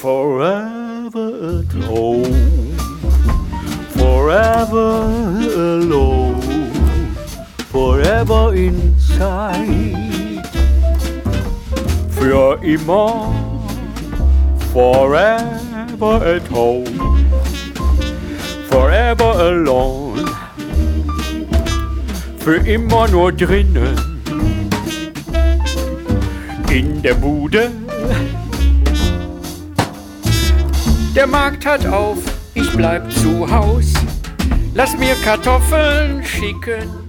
Forever at home, forever alone, forever inside. Immer, forever at home, alone. Für immer nur drinnen, in der Bude. Der Markt hat auf, ich bleib zu Haus. Lass mir Kartoffeln schicken